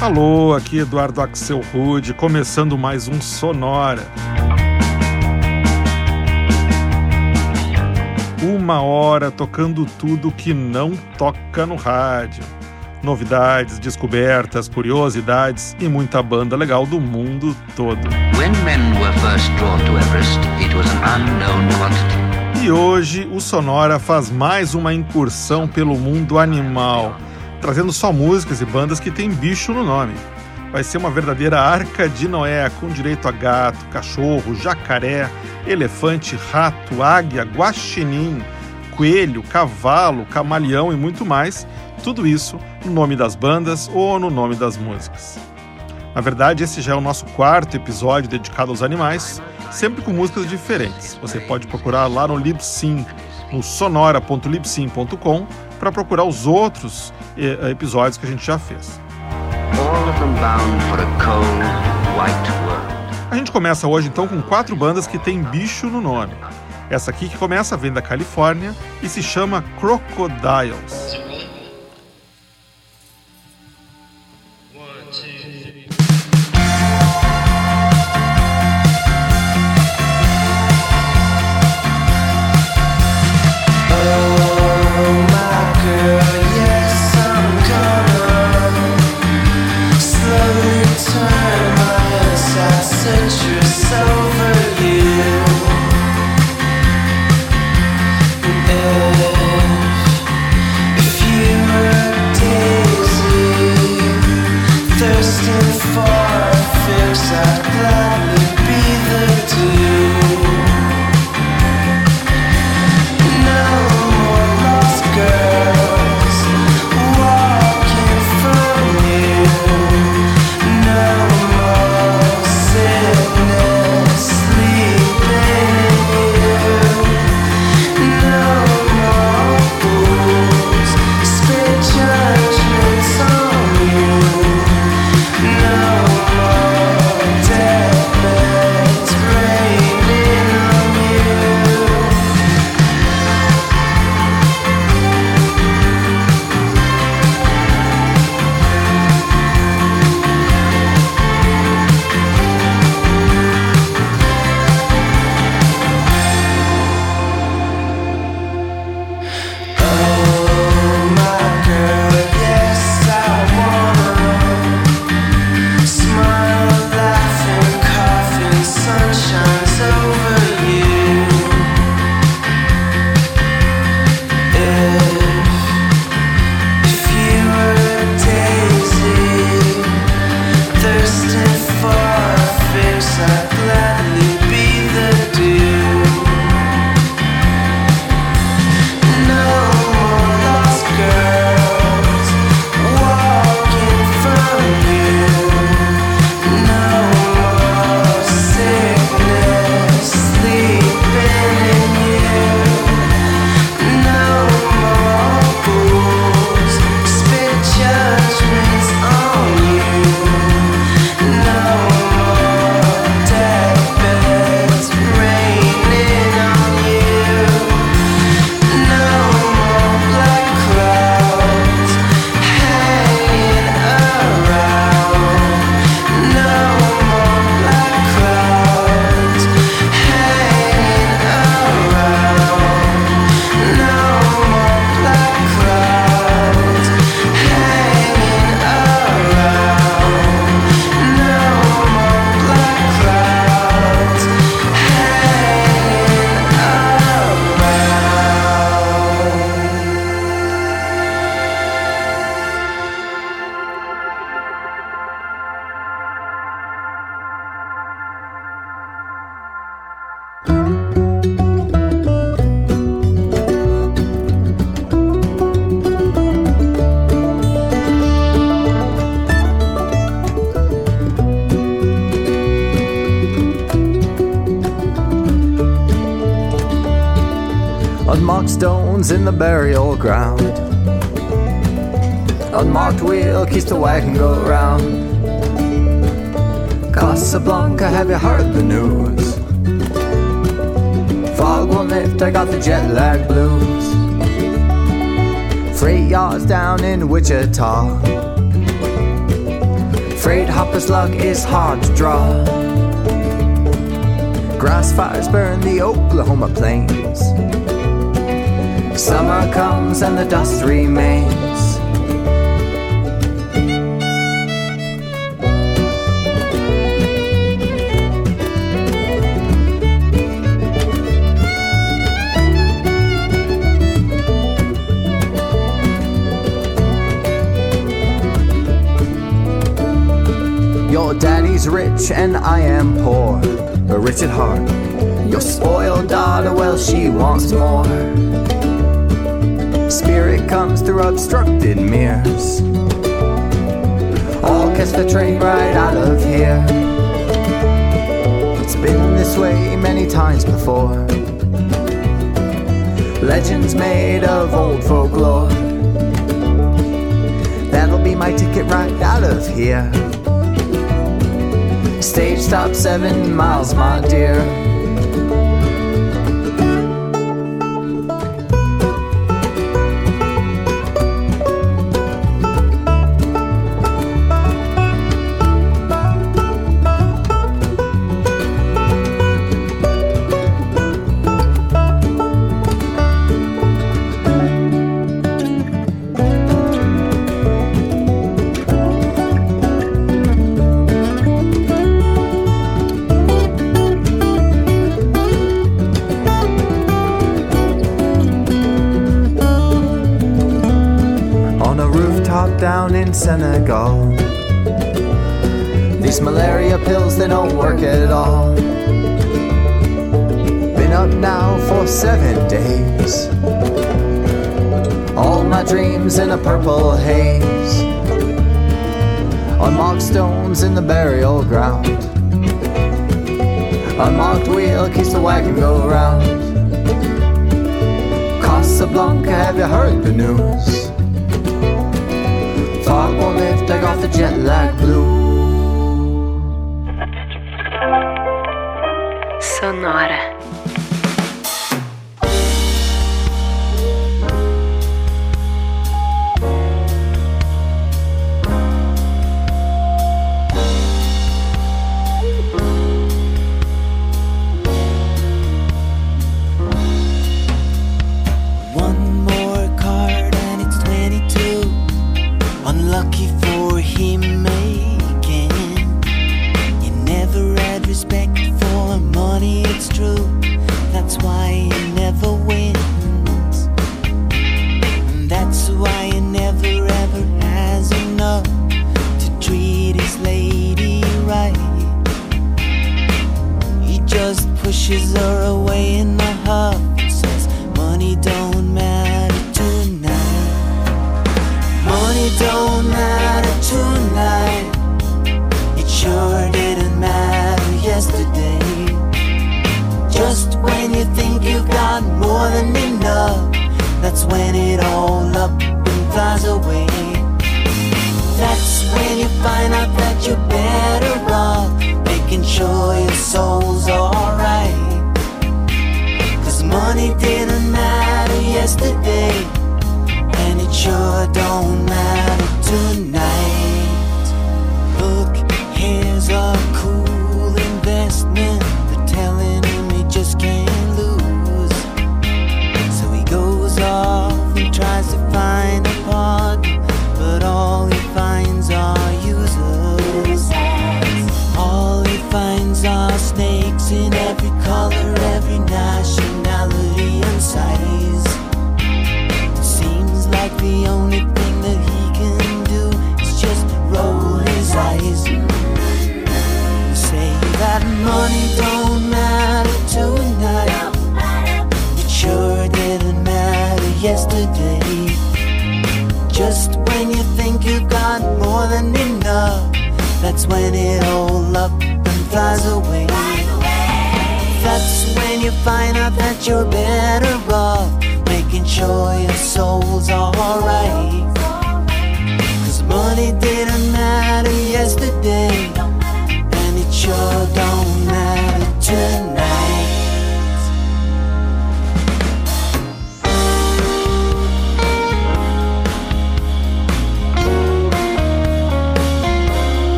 Alô, aqui Eduardo Axel Rude, começando mais um Sonora. Uma hora tocando tudo que não toca no rádio. Novidades, descobertas, curiosidades e muita banda legal do mundo todo. E hoje o Sonora faz mais uma incursão pelo mundo animal trazendo só músicas e bandas que tem bicho no nome. Vai ser uma verdadeira arca de Noé, com direito a gato, cachorro, jacaré, elefante, rato, águia, guaxinim, coelho, cavalo, camaleão e muito mais. Tudo isso no nome das bandas ou no nome das músicas. Na verdade, esse já é o nosso quarto episódio dedicado aos animais, sempre com músicas diferentes. Você pode procurar lá no Libsyn, no sonora.libsyn.com, para procurar os outros eh, episódios que a gente já fez. A gente começa hoje então com quatro bandas que têm bicho no nome. Essa aqui que começa vem da Califórnia e se chama Crocodiles. Stones in the burial ground. Unmarked wheel keeps the wagon go round. Casablanca, have you heard the news? Fog won't lift, I got the jet lag blues. Freight yards down in Wichita. Freight hopper's luck is hard to draw. Grass fires burn the Oklahoma plains. Summer comes and the dust remains. Your daddy's rich and I am poor, but rich at heart. Your spoiled daughter, well, she wants more. Spirit comes through obstructed mirrors. I'll catch the train right out of here. It's been this way many times before. Legends made of old folklore. That'll be my ticket right out of here. Stage stop seven miles, my dear. Senegal. These malaria pills, they don't work at all. Been up now for seven days. All my dreams in a purple haze. Unmarked stones in the burial ground. Unmarked wheel keeps the wagon go round. Casablanca, have you heard the news? Fog won't lift, I got the jet lag blue. Sonora.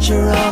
natural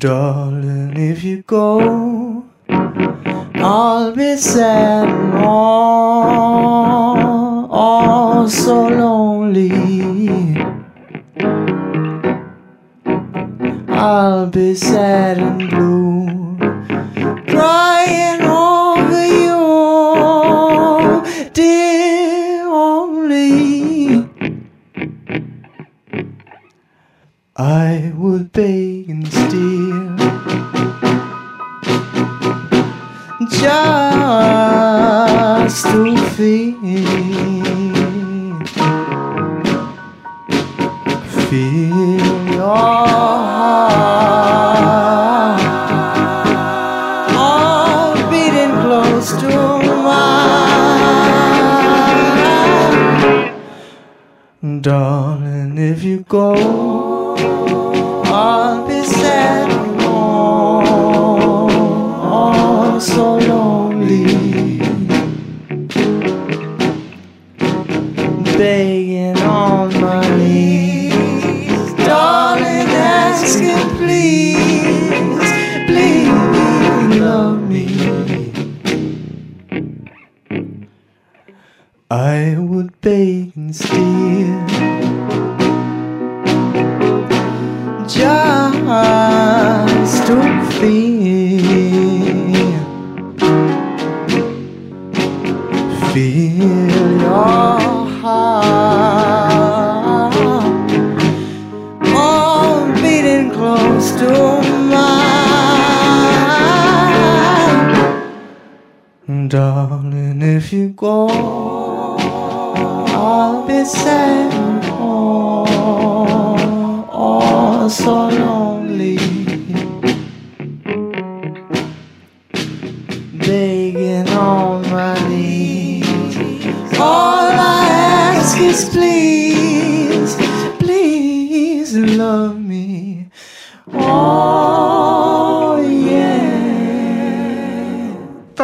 Darling, if you go, I'll be sad and all, all so lonely. I'll be sad and blue, crying over you, dear only. I would beg just to feel, feel your heart all beating close to mine, darling. If you go. Darling. If you go, I'll be sad all, all so lonely. Begging on my knees. All I ask is please,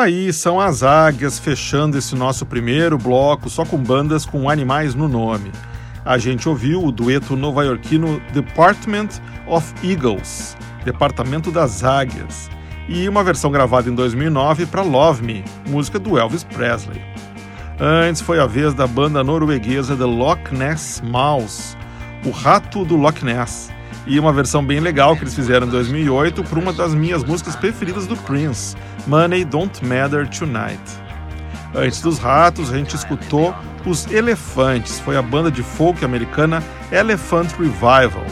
aí, são as águias fechando esse nosso primeiro bloco só com bandas com animais no nome. A gente ouviu o dueto nova-iorquino Department of Eagles, Departamento das Águias, e uma versão gravada em 2009 para Love Me, música do Elvis Presley. Antes foi a vez da banda norueguesa The Loch Ness Mouse, o rato do Loch Ness, e uma versão bem legal que eles fizeram em 2008 para uma das minhas músicas preferidas do Prince, Money Don't Matter Tonight. Antes dos ratos, a gente escutou os Elefantes, foi a banda de folk americana Elephant Revival,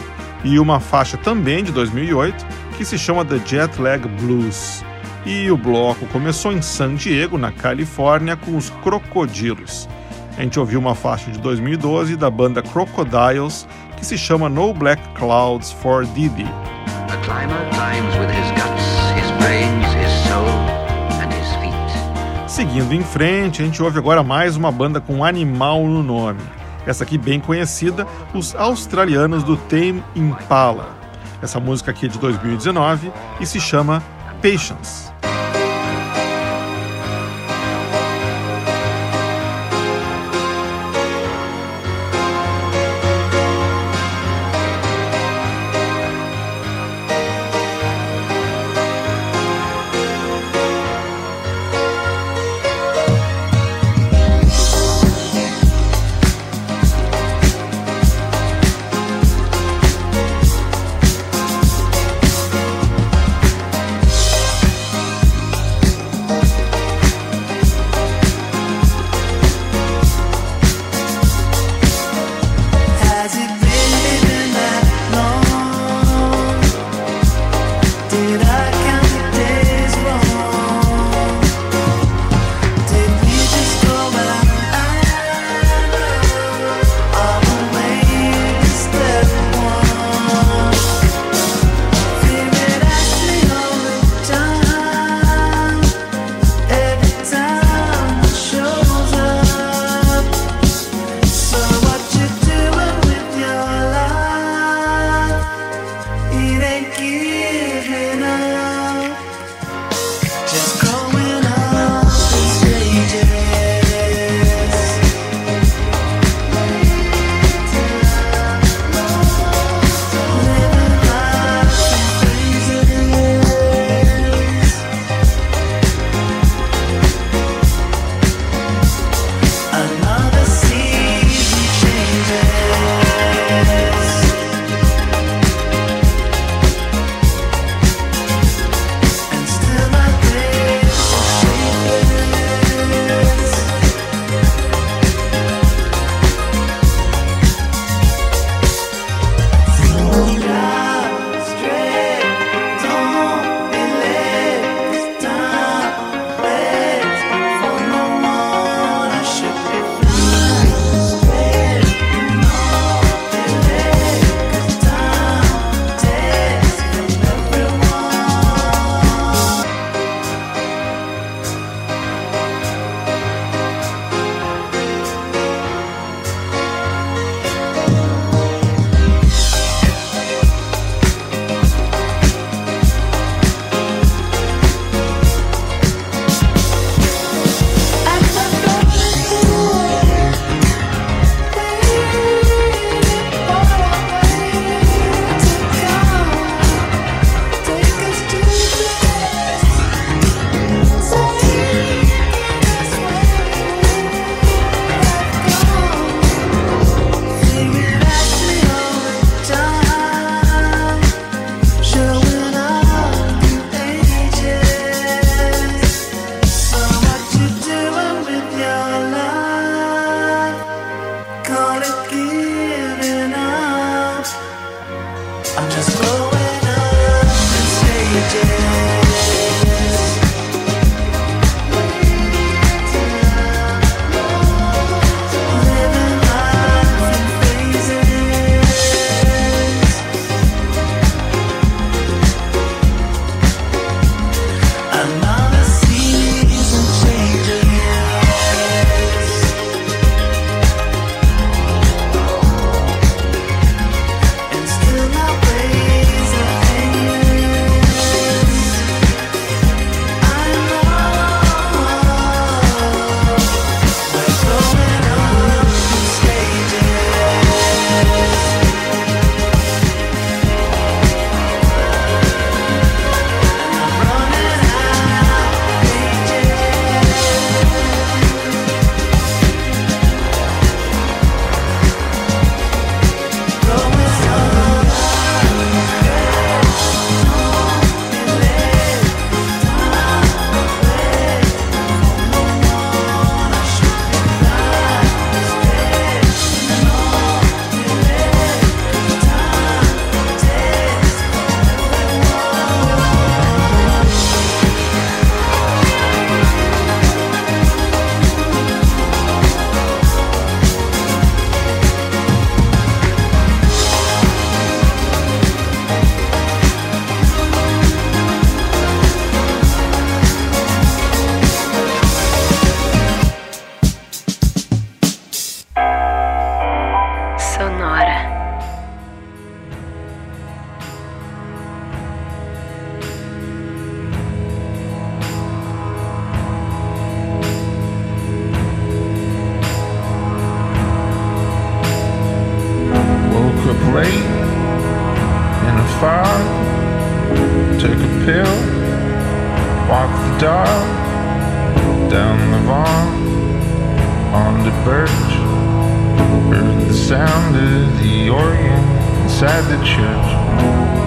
e uma faixa também de 2008 que se chama The Jet Lag Blues. E o bloco começou em San Diego, na Califórnia, com os Crocodilos. A gente ouviu uma faixa de 2012 da banda Crocodiles que se chama No Black Clouds for Didi. Seguindo em frente, a gente ouve agora mais uma banda com animal no nome. Essa aqui bem conhecida, os australianos do Tame Impala. Essa música aqui é de 2019 e se chama Patience. The sound of the organ inside the church.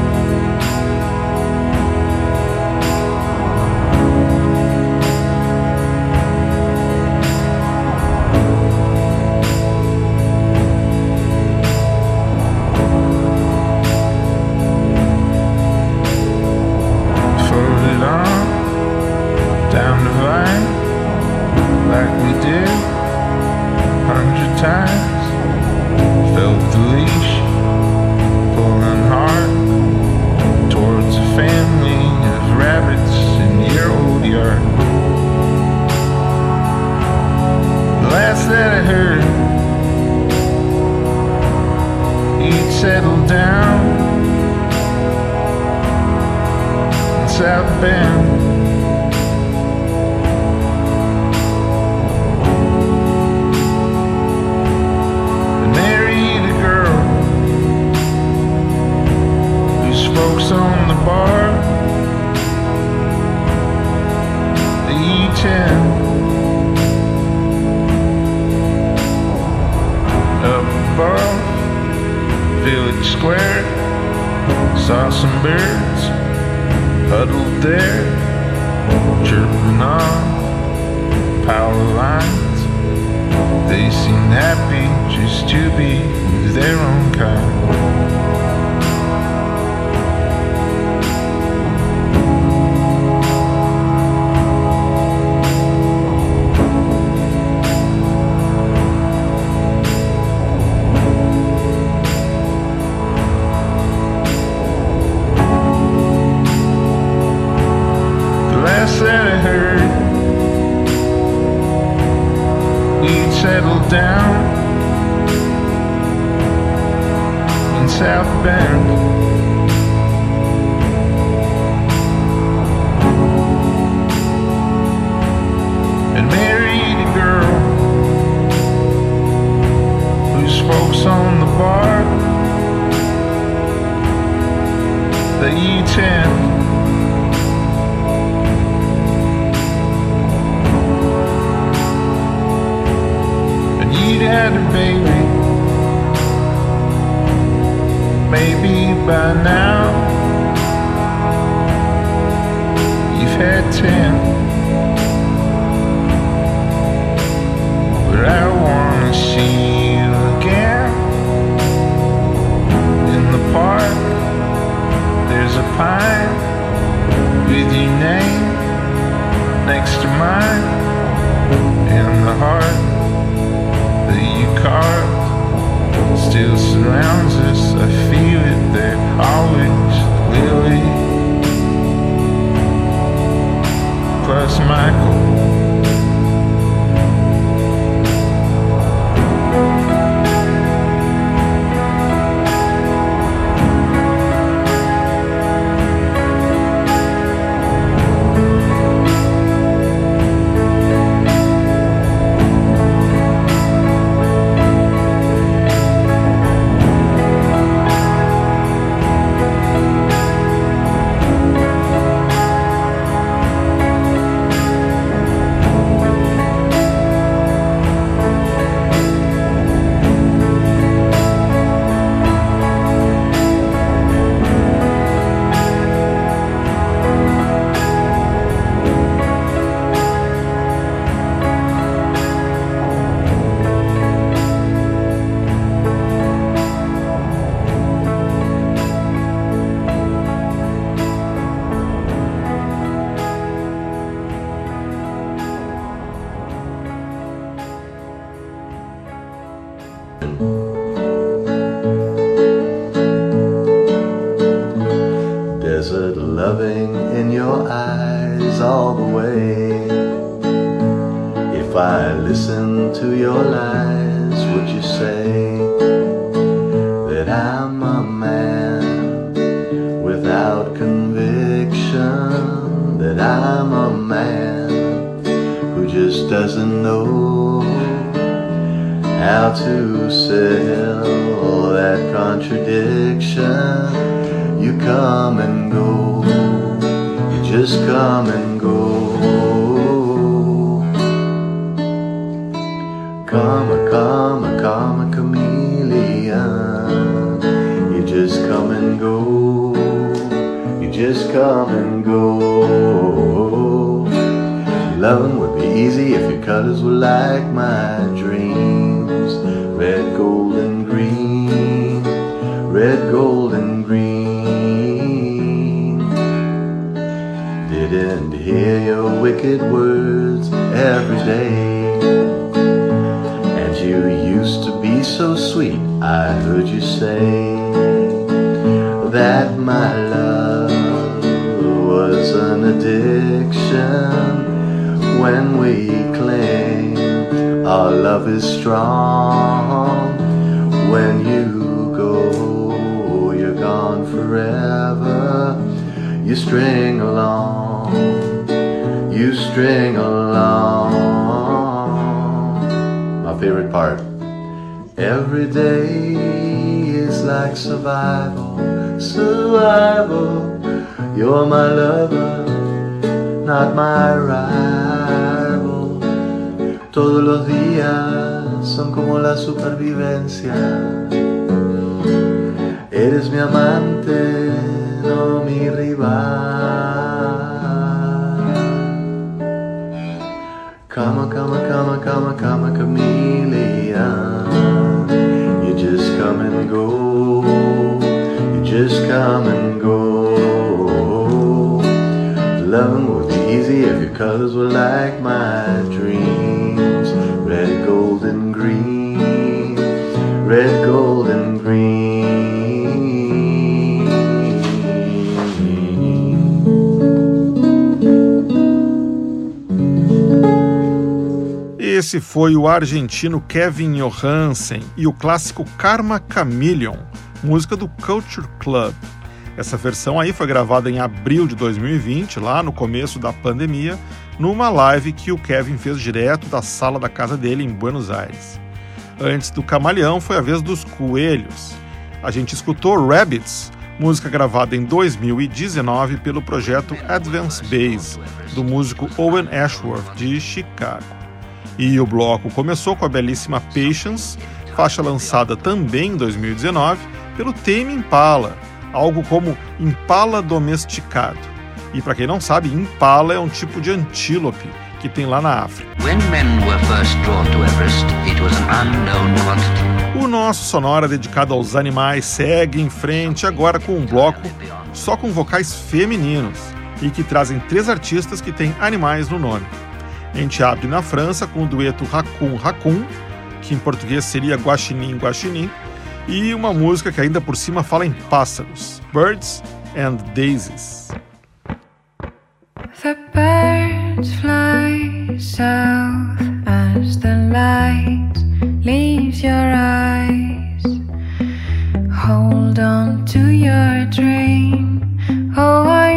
Didn't hear your wicked words every day. And you used to be so sweet, I heard you say that my love was an addiction when we claim our love is strong. When you go, you're gone forever. You string along, you string along. My favorite part. Every day is like survival, survival. You're my lover, not my rival. Todos los días son como la supervivencia. Eres mi amante, no mi rival. Come, come, come, come, come, chameleon. You just come and go. You just come and go. Loving would be easy if your colors were like my Esse foi o argentino Kevin Johansen e o clássico Karma Chameleon, música do Culture Club. Essa versão aí foi gravada em abril de 2020, lá no começo da pandemia, numa live que o Kevin fez direto da sala da casa dele em Buenos Aires. Antes do Camaleão foi a vez dos Coelhos. A gente escutou Rabbits, música gravada em 2019 pelo projeto Advance Base, do músico Owen Ashworth de Chicago. E o bloco começou com a belíssima Patience, faixa lançada também em 2019 pelo Tame Impala, algo como Impala domesticado. E para quem não sabe, Impala é um tipo de antílope que tem lá na África. Everest. O nosso sonora dedicado aos animais segue em frente agora com um bloco só com vocais femininos e que trazem três artistas que têm animais no nome. A gente abre na França com o dueto Raccoon Raccoon, que em português seria Guaxinim Guaxinim, e uma música que ainda por cima fala em pássaros, Birds and Daisies. The birds fly south as the light leaves your eyes. Hold on to your dream. Oh, I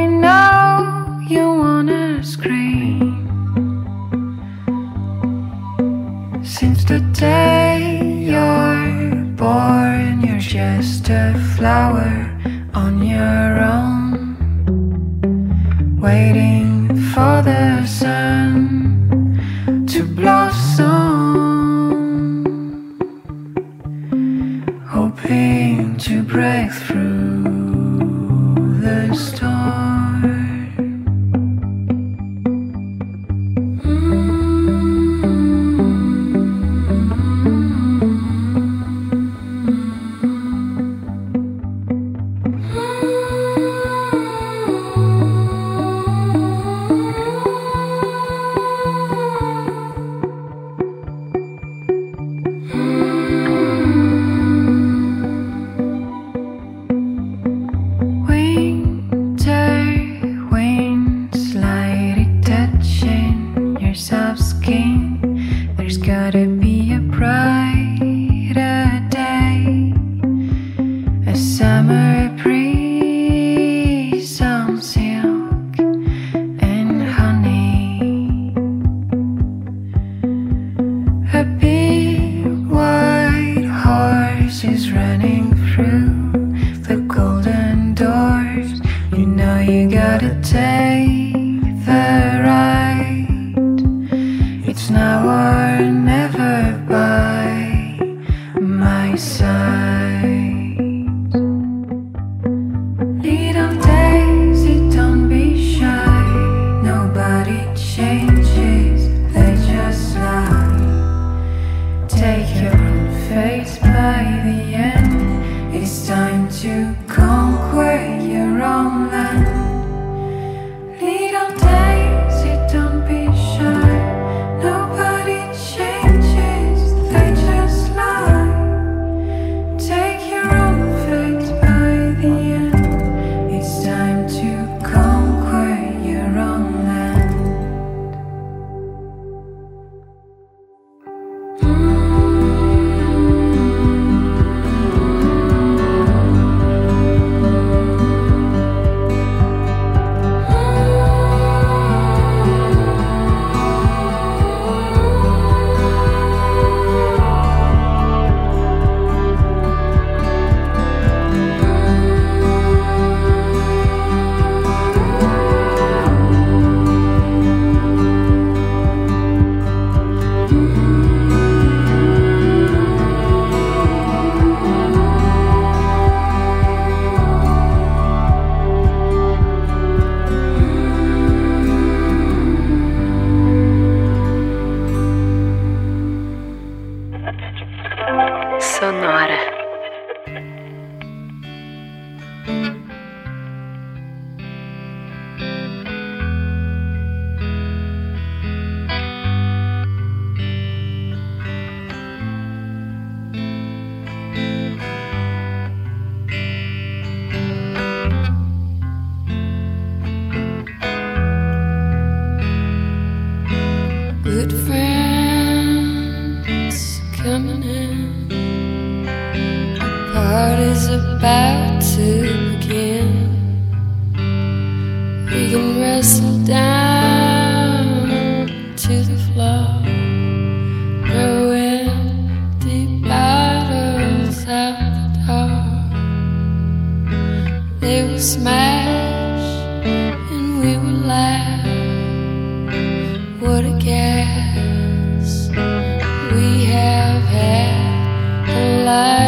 Day you're born, you're just a flower on your own. Waiting for the sun to blossom, hoping to break through fly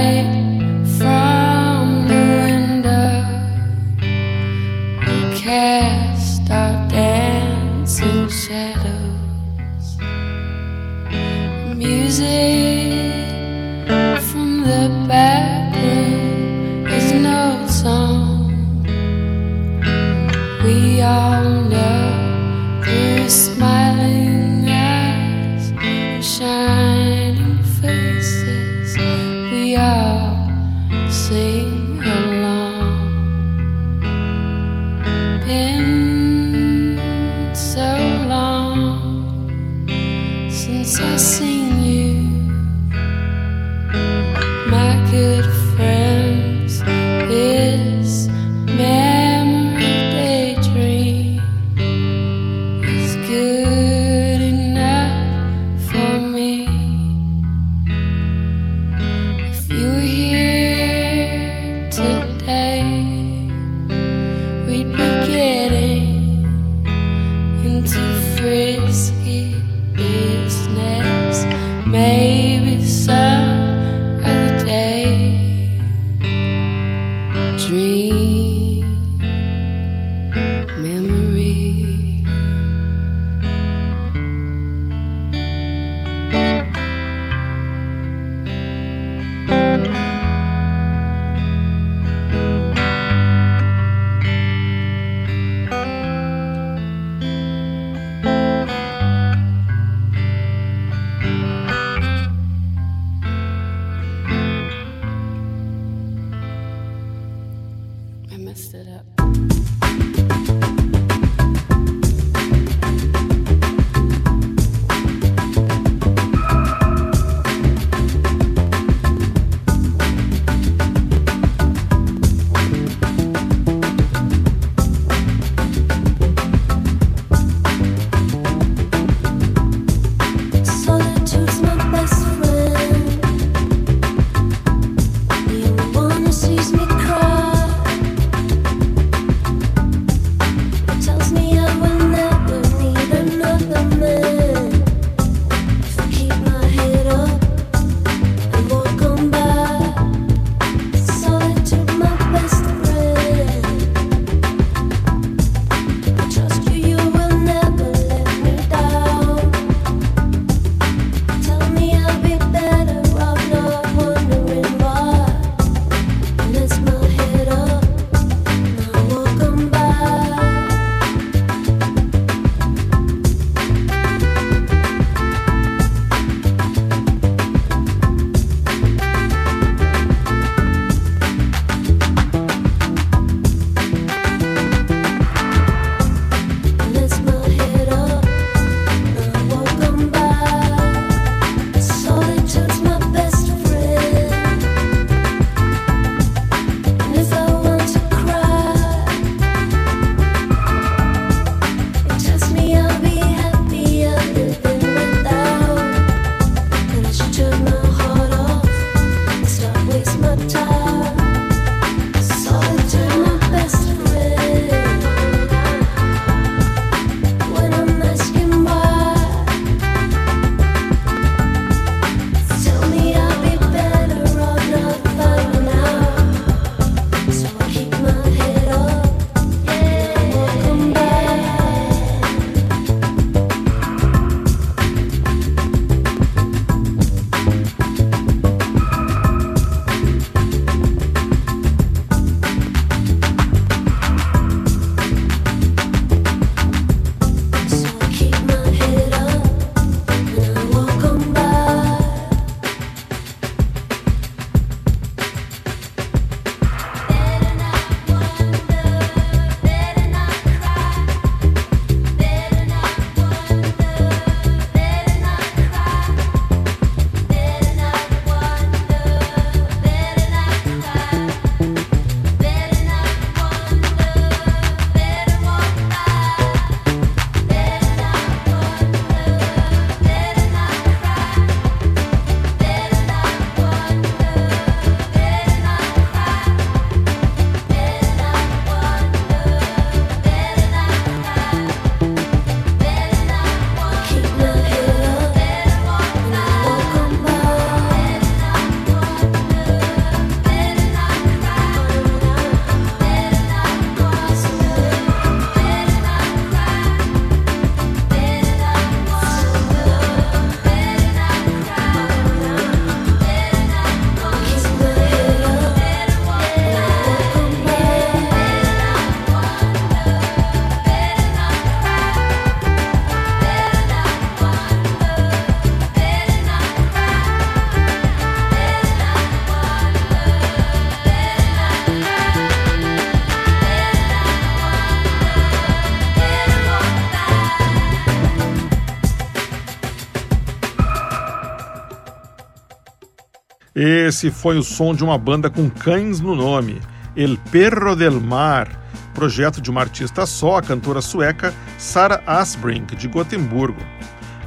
Esse foi o som de uma banda com cães no nome, El Perro del Mar, projeto de uma artista só, a cantora sueca Sara Asbrink, de Gotemburgo.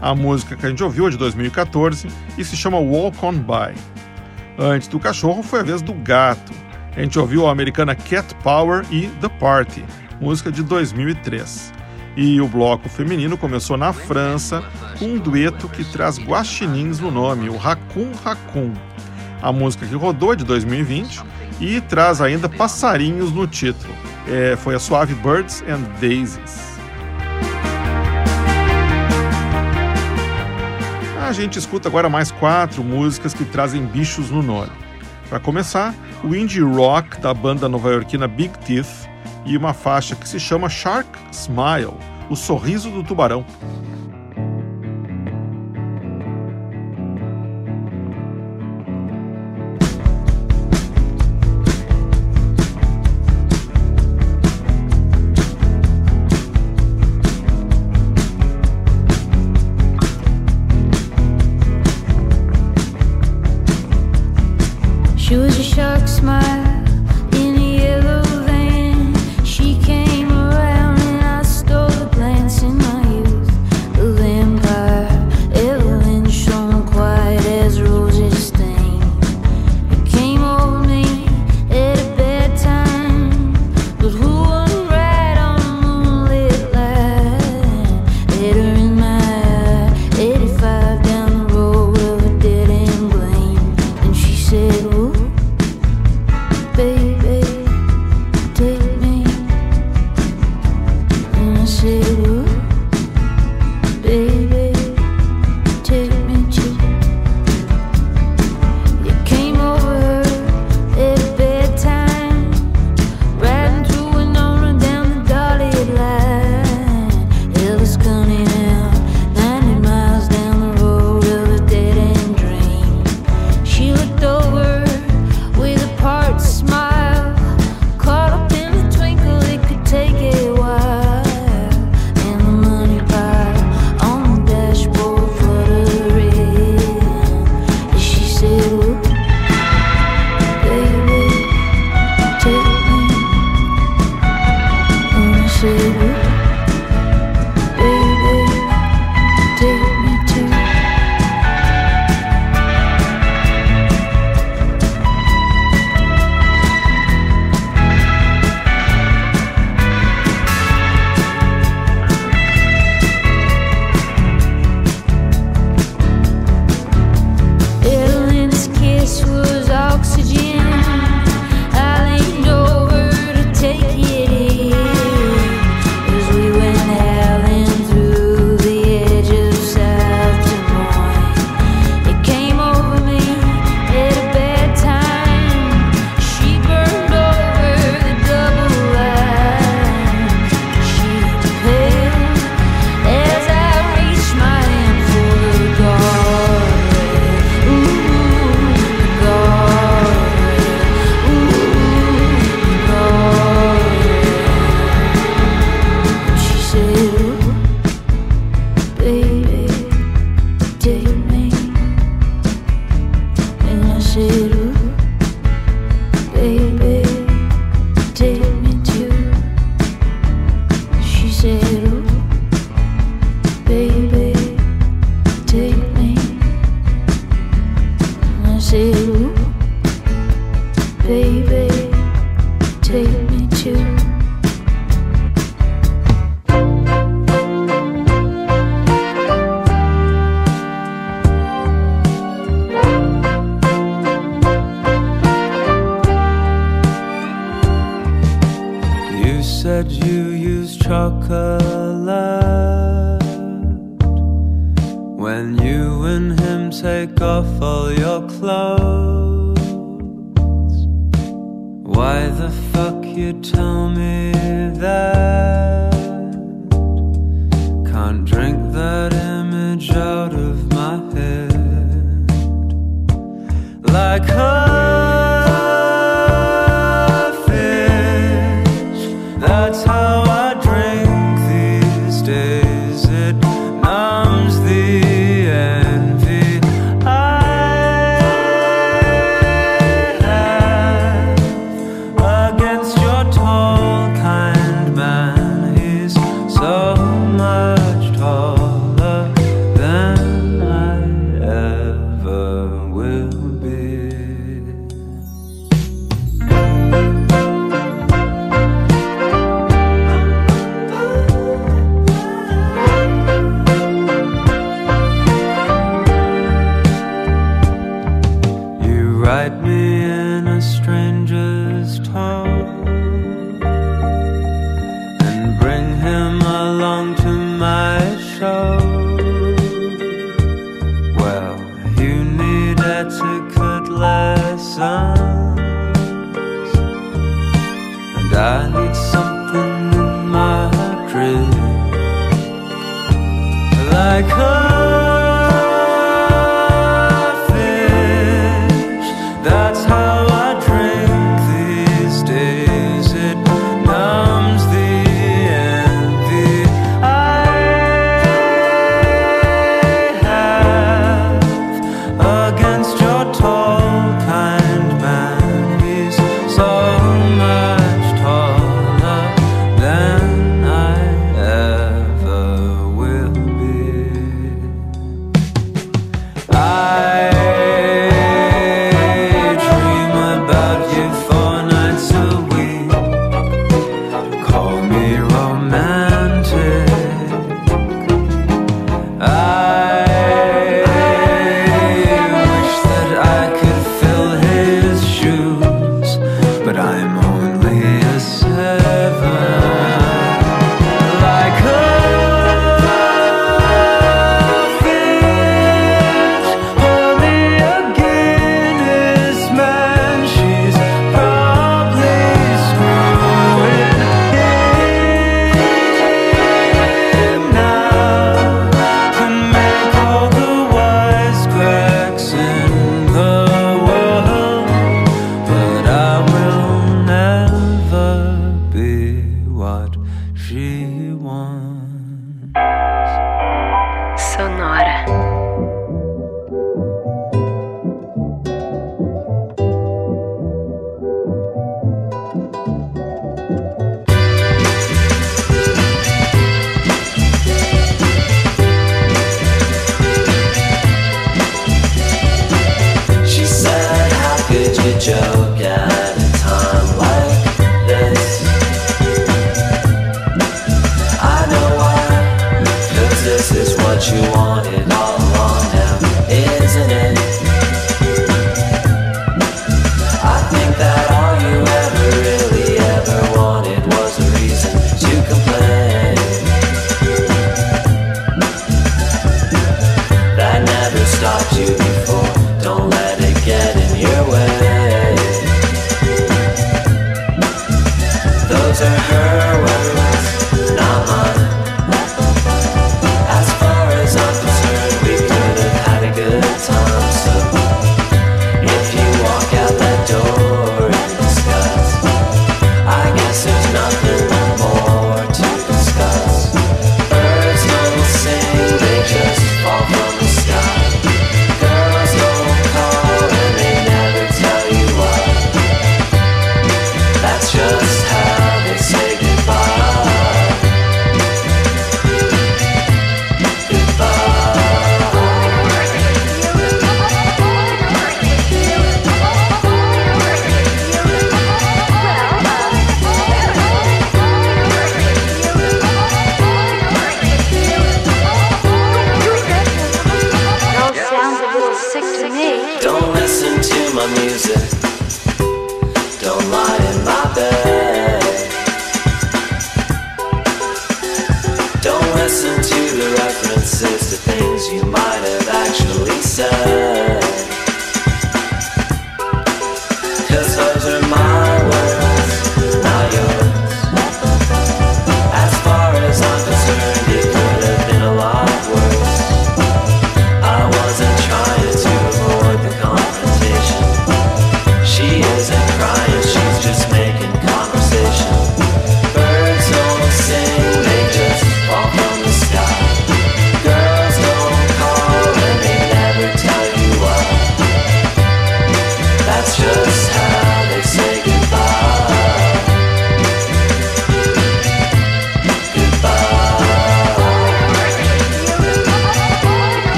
A música que a gente ouviu é de 2014 e se chama Walk On By. Antes do cachorro foi a vez do gato. A gente ouviu a americana Cat Power e The Party, música de 2003. E o bloco feminino começou na França com um dueto que traz guaxinins no nome, o Raccoon Raccoon. A música que rodou é de 2020 e traz ainda passarinhos no título. É, foi a suave Birds and Daisies. A gente escuta agora mais quatro músicas que trazem bichos no nome. Para começar, o indie rock da banda nova-iorquina Big Teeth e uma faixa que se chama Shark Smile, o sorriso do tubarão.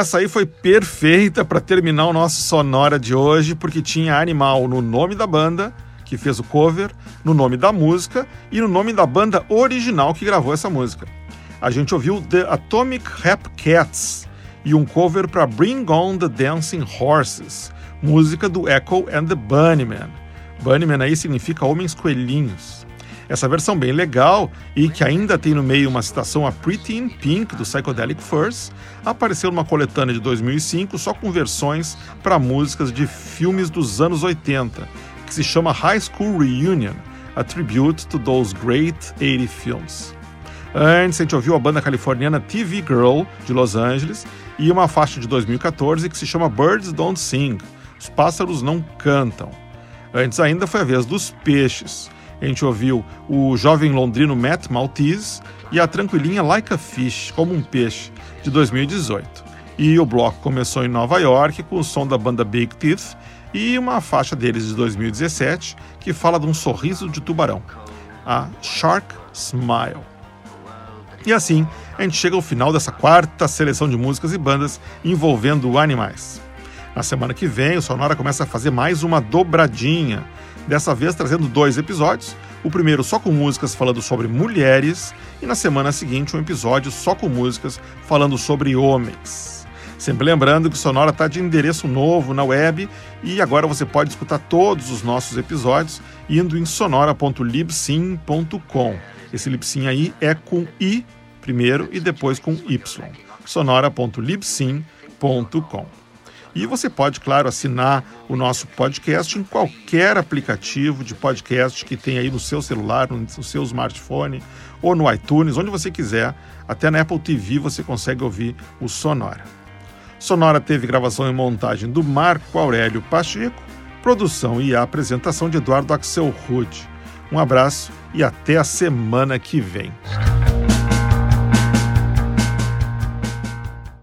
Essa aí foi perfeita para terminar o nosso Sonora de hoje, porque tinha animal no nome da banda, que fez o cover, no nome da música e no nome da banda original que gravou essa música. A gente ouviu The Atomic Rap Cats e um cover para Bring On the Dancing Horses, música do Echo and the Bunnymen. Bunnymen aí significa homens coelhinhos. Essa versão bem legal e que ainda tem no meio uma citação a Pretty in Pink do Psychedelic Furs, apareceu numa coletânea de 2005 só com versões para músicas de filmes dos anos 80, que se chama High School Reunion, a tribute to those great 80 films. Antes, a gente ouviu a banda californiana TV Girl, de Los Angeles, e uma faixa de 2014 que se chama Birds Don't Sing, Os Pássaros Não Cantam. Antes ainda foi a vez dos peixes. A gente ouviu o jovem londrino Matt Maltese e a tranquilinha Like a Fish, como um peixe, de 2018. E o bloco começou em Nova York com o som da banda Big Teeth e uma faixa deles de 2017 que fala de um sorriso de tubarão, a Shark Smile. E assim, a gente chega ao final dessa quarta seleção de músicas e bandas envolvendo animais. Na semana que vem, o Sonora começa a fazer mais uma dobradinha, dessa vez trazendo dois episódios. O primeiro só com músicas falando sobre mulheres, e na semana seguinte, um episódio só com músicas falando sobre homens. Sempre lembrando que o Sonora está de endereço novo na web e agora você pode escutar todos os nossos episódios indo em sonora.libsyn.com. Esse Libsyn aí é com I primeiro e depois com Y. sonora.libsyn.com. E você pode, claro, assinar o nosso podcast em qualquer aplicativo de podcast que tem aí no seu celular, no seu smartphone ou no iTunes, onde você quiser. Até na Apple TV você consegue ouvir o Sonora. Sonora teve gravação e montagem do Marco Aurélio Pacheco, produção e apresentação de Eduardo Axel Rude. Um abraço e até a semana que vem.